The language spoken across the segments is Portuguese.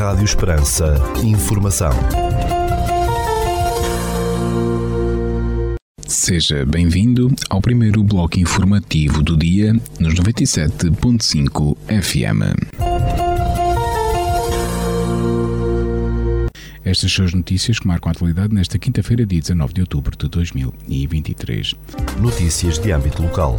Rádio Esperança. Informação. Seja bem-vindo ao primeiro bloco informativo do dia nos 97.5 FM. Estas são as notícias que marcam a atualidade nesta quinta-feira, dia 19 de outubro de 2023. Notícias de âmbito local.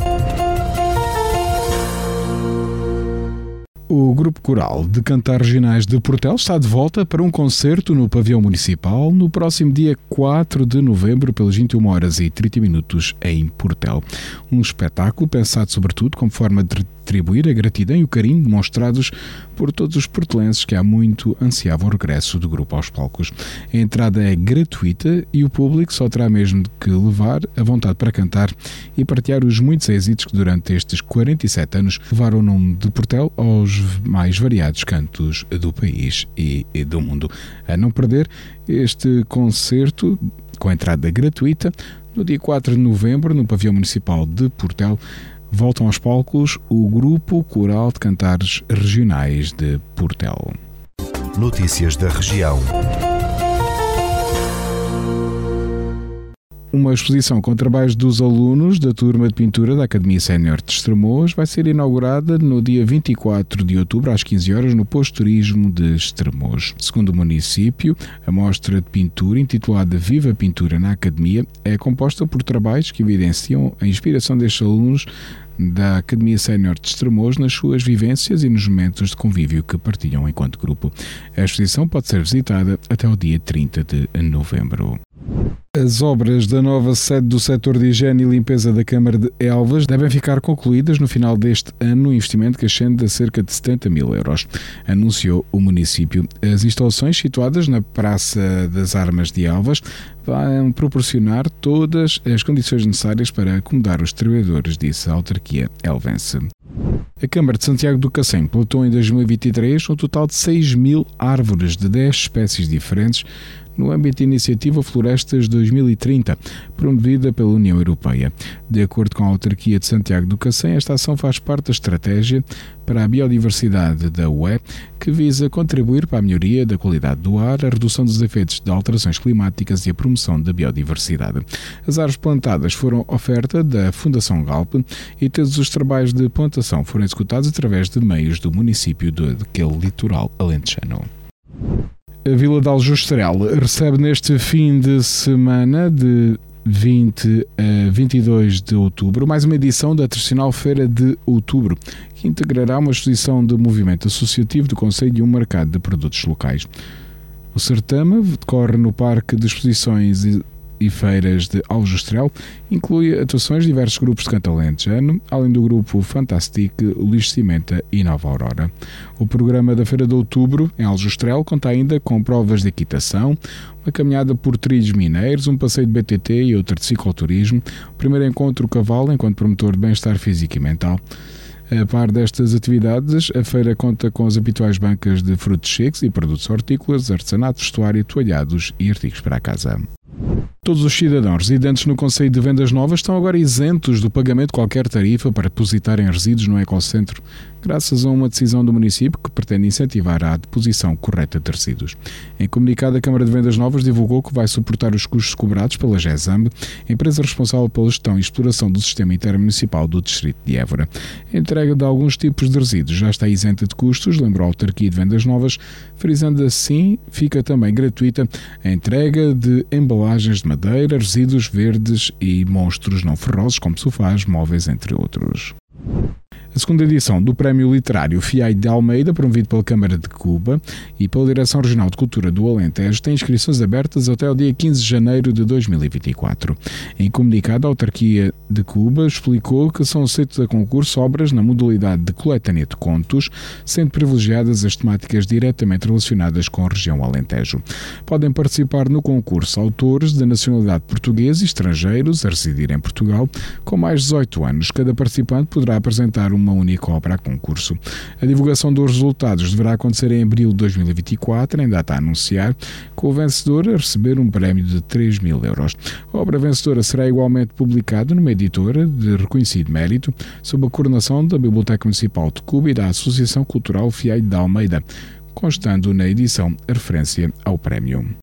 O Grupo Coral de Cantar Regionais de Portel está de volta para um concerto no Pavião Municipal no próximo dia 4 de novembro, pelas 21 horas e 30 minutos, em Portel. Um espetáculo pensado sobretudo como forma de retribuir a gratidão e o carinho demonstrados por todos os portelenses que há muito ansiavam o regresso do grupo aos palcos. A entrada é gratuita e o público só terá mesmo que levar a vontade para cantar e partilhar os muitos êxitos que durante estes 47 anos levaram o nome de Portel aos mais variados cantos do país e do mundo. A não perder este concerto com entrada gratuita no dia 4 de novembro no Pavião Municipal de Portel voltam aos palcos o Grupo Coral de Cantares Regionais de Portel. Notícias da região. Uma exposição com trabalhos dos alunos da turma de pintura da Academia Sénior de Estremoz vai ser inaugurada no dia 24 de outubro, às 15 horas, no posto turismo de Estremoz. Segundo o município, a mostra de pintura, intitulada Viva Pintura na Academia, é composta por trabalhos que evidenciam a inspiração destes alunos da Academia Sénior de Estremoz nas suas vivências e nos momentos de convívio que partilham enquanto grupo. A exposição pode ser visitada até o dia 30 de novembro. As obras da nova sede do setor de higiene e limpeza da Câmara de Elvas devem ficar concluídas no final deste ano, um investimento que ascende a cerca de 70 mil euros, anunciou o município. As instalações situadas na Praça das Armas de Elvas vão proporcionar todas as condições necessárias para acomodar os trabalhadores, disse a autarquia elvense. A Câmara de Santiago do Cacém plantou em 2023 um total de 6 mil árvores de 10 espécies diferentes no âmbito da iniciativa Florestas 2030, promovida pela União Europeia. De acordo com a autarquia de Santiago do Cacém, esta ação faz parte da estratégia para a biodiversidade da UE, que visa contribuir para a melhoria da qualidade do ar, a redução dos efeitos de alterações climáticas e a promoção da biodiversidade. As árvores plantadas foram oferta da Fundação Galp e todos os trabalhos de plantação foram executados através de meios do município daquele litoral alentejano. A Vila de Aljustrel recebe neste fim de semana de 20 a 22 de outubro mais uma edição da tradicional Feira de Outubro, que integrará uma exposição de movimento associativo do Conselho e um mercado de produtos locais. O certame decorre no Parque de Exposições e feiras de Aljustrel inclui atuações de diversos grupos de canto alentejano, além do grupo Fantastic, Lixo Cimenta e Nova Aurora. O programa da Feira de Outubro, em Aljustrel, conta ainda com provas de equitação, uma caminhada por trilhos mineiros, um passeio de BTT e outro de cicloturismo, o primeiro encontro cavalo enquanto promotor de bem-estar físico e mental. A par destas atividades, a feira conta com as habituais bancas de frutos secos e produtos hortícolas, artesanato, vestuário, toalhados e artigos para a casa. Todos os cidadãos residentes no Conselho de Vendas Novas estão agora isentos do pagamento de qualquer tarifa para depositarem resíduos no ecocentro, graças a uma decisão do município que pretende incentivar a deposição correta de resíduos. Em comunicado, a Câmara de Vendas Novas divulgou que vai suportar os custos cobrados pela GESAMB, empresa responsável pela gestão e exploração do sistema intermunicipal do Distrito de Évora. A entrega de alguns tipos de resíduos já está isenta de custos, lembrou a autarquia de Vendas Novas, frisando assim fica também gratuita a entrega de embalagens de madeira, resíduos verdes e monstros não ferrosos como sofás, móveis, entre outros. A segunda edição do Prémio Literário FIAI de Almeida, promovido pela Câmara de Cuba e pela Direção Regional de Cultura do Alentejo, tem inscrições abertas até o dia 15 de janeiro de 2024. Em comunicado, a autarquia de Cuba explicou que são aceitos a concurso obras na modalidade de coletânea de contos, sendo privilegiadas as temáticas diretamente relacionadas com a região Alentejo. Podem participar no concurso autores de nacionalidade portuguesa e estrangeiros a residir em Portugal com mais de 18 anos. Cada participante poderá apresentar um uma única obra a concurso. A divulgação dos resultados deverá acontecer em abril de 2024, em data a anunciar, com o vencedor a receber um prémio de 3 mil euros. A obra vencedora será igualmente publicada numa editora de reconhecido mérito, sob a coordenação da Biblioteca Municipal de Cuba e da Associação Cultural Fiai de Almeida constando na edição a referência ao prémio.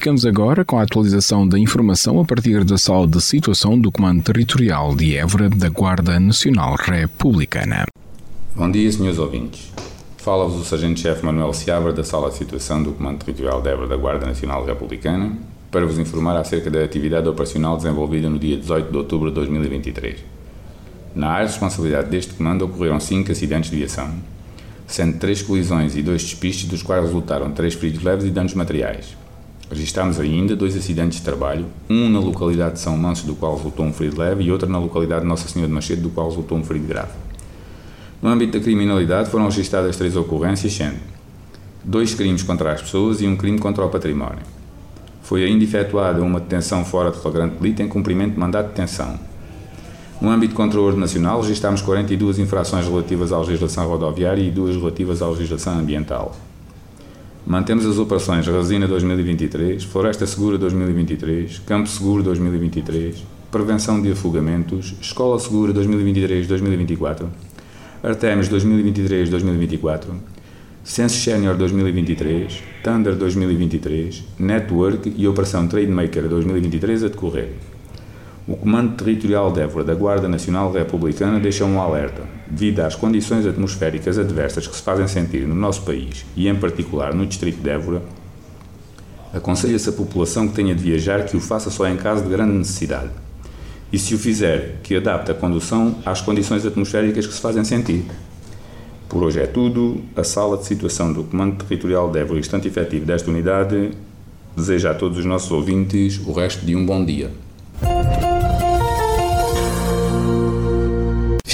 Ficamos agora com a atualização da informação a partir da sala de situação do Comando Territorial de Évora da Guarda Nacional Republicana. Bom dia, senhores ouvintes. Fala-vos o Sargento-Chefe Manuel Seabra da Sala de Situação do Comando Territorial de Évora da Guarda Nacional Republicana para vos informar acerca da atividade operacional desenvolvida no dia 18 de outubro de 2023. Na área de responsabilidade deste comando ocorreram cinco acidentes de viação, sendo três colisões e dois despistes, dos quais resultaram três feridos leves e danos materiais. Registámos ainda dois acidentes de trabalho, um na localidade de São Manso, do qual resultou um ferido leve, e outro na localidade de Nossa Senhora de Macedo, do qual resultou um ferido grave. No âmbito da criminalidade foram registadas três ocorrências, sendo dois crimes contra as pessoas e um crime contra o património. Foi ainda efetuada uma detenção fora de flagrante delito em cumprimento de mandato de detenção. No âmbito contra o nacional, registámos 42 infrações relativas à legislação rodoviária e duas relativas à legislação ambiental. Mantemos as operações Resina 2023, Floresta Segura 2023, Campo Seguro 2023, Prevenção de Afogamentos, Escola Segura 2023-2024, Artemis 2023-2024, Censo Senior 2023, Thunder 2023, Network e Operação Trademaker 2023 a decorrer. O Comando Territorial de Évora da Guarda Nacional Republicana deixa um alerta, devido às condições atmosféricas adversas que se fazem sentir no nosso país e, em particular, no Distrito de Évora. Aconselha-se a população que tenha de viajar que o faça só em caso de grande necessidade. E, se o fizer, que adapte a condução às condições atmosféricas que se fazem sentir. Por hoje é tudo. A sala de situação do Comando Territorial de Évora e estante efetivo desta unidade deseja a todos os nossos ouvintes o resto de um bom dia.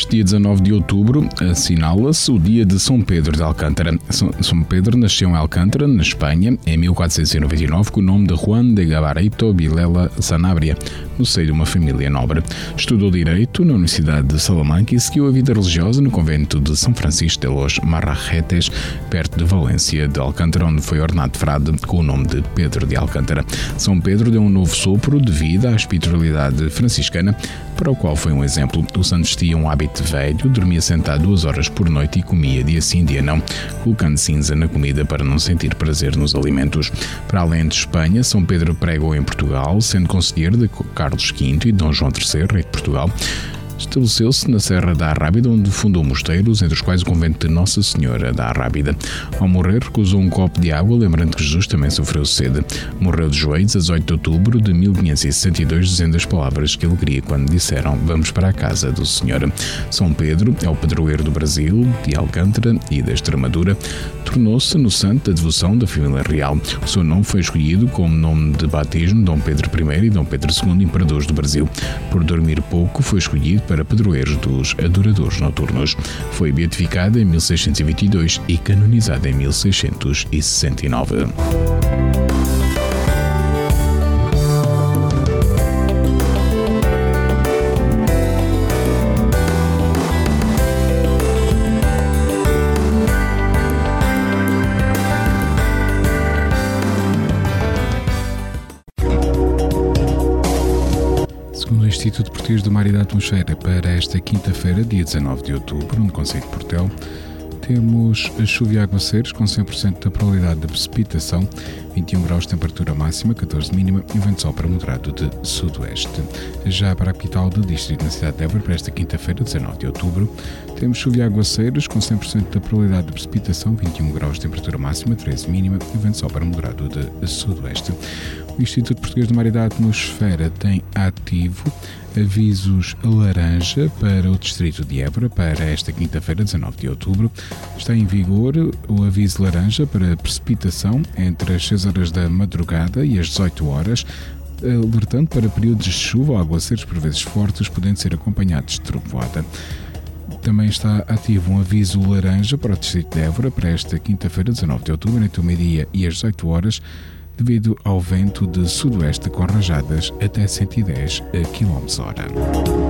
Neste dia 19 de outubro assinala-se o dia de São Pedro de Alcântara. São Pedro nasceu em Alcântara, na Espanha, em 1499, com o nome de Juan de Gabarito Vilela Sanabria, no seio de uma família nobre. Estudou Direito na Universidade de Salamanca e seguiu a vida religiosa no convento de São Francisco de los Marrajetes, perto de Valência de Alcântara, onde foi ordenado frade com o nome de Pedro de Alcântara. São Pedro deu um novo sopro de vida à espiritualidade franciscana, para o qual foi um exemplo. Os santos tinham um hábito velho, dormia sentado duas horas por noite e comia dia sim, dia não, colocando cinza na comida para não sentir prazer nos alimentos. Para além de Espanha, São Pedro pregou em Portugal, sendo conselheiro de Carlos V e Dom João III, rei de Portugal. Estabeleceu-se na Serra da Arrábida, onde fundou mosteiros, entre os quais o convento de Nossa Senhora da Arrábida. Ao morrer, recusou um copo de água, lembrando que Jesus também sofreu sede. Morreu de joelhos a 18 de outubro de 1562, dizendo as palavras que ele queria quando disseram: Vamos para a casa do Senhor. São Pedro é o padroeiro do Brasil, de Alcântara e da Extremadura. Tornou-se no santo da devoção da família real. O seu nome foi escolhido como nome de batismo Dom Pedro I e Dom Pedro II, imperadores do Brasil. Por dormir pouco, foi escolhido para padroeiro dos adoradores noturnos. Foi beatificada em 1622 e canonizada em 1669. Instituto Português do e da para esta quinta-feira, dia 19 de outubro, no Conselho de Portel. Temos chuva e aguaceiros com 100% da probabilidade de precipitação, 21 graus de temperatura máxima, 14 mínima e vento sol para moderado de sudoeste. Já para a capital do distrito, na cidade de Évora, para esta quinta-feira, 19 de outubro, temos chuva e aguaceiros com 100% da probabilidade de precipitação, 21 graus de temperatura máxima, 13 mínima e vento sol para moderado de sudoeste. O Instituto Português de Mar e da Atmosfera tem ativo avisos laranja para o Distrito de Évora para esta quinta-feira, 19 de outubro. Está em vigor o aviso laranja para precipitação entre as 6 horas da madrugada e as 18 horas, alertando para períodos de chuva ou aguaceiros por vezes fortes, podendo ser acompanhados de trovoada. Também está ativo um aviso laranja para o Distrito de Évora para esta quinta-feira, 19 de outubro, entre o meio-dia e as 18 horas devido ao vento de sudoeste com rajadas até 110 km/h.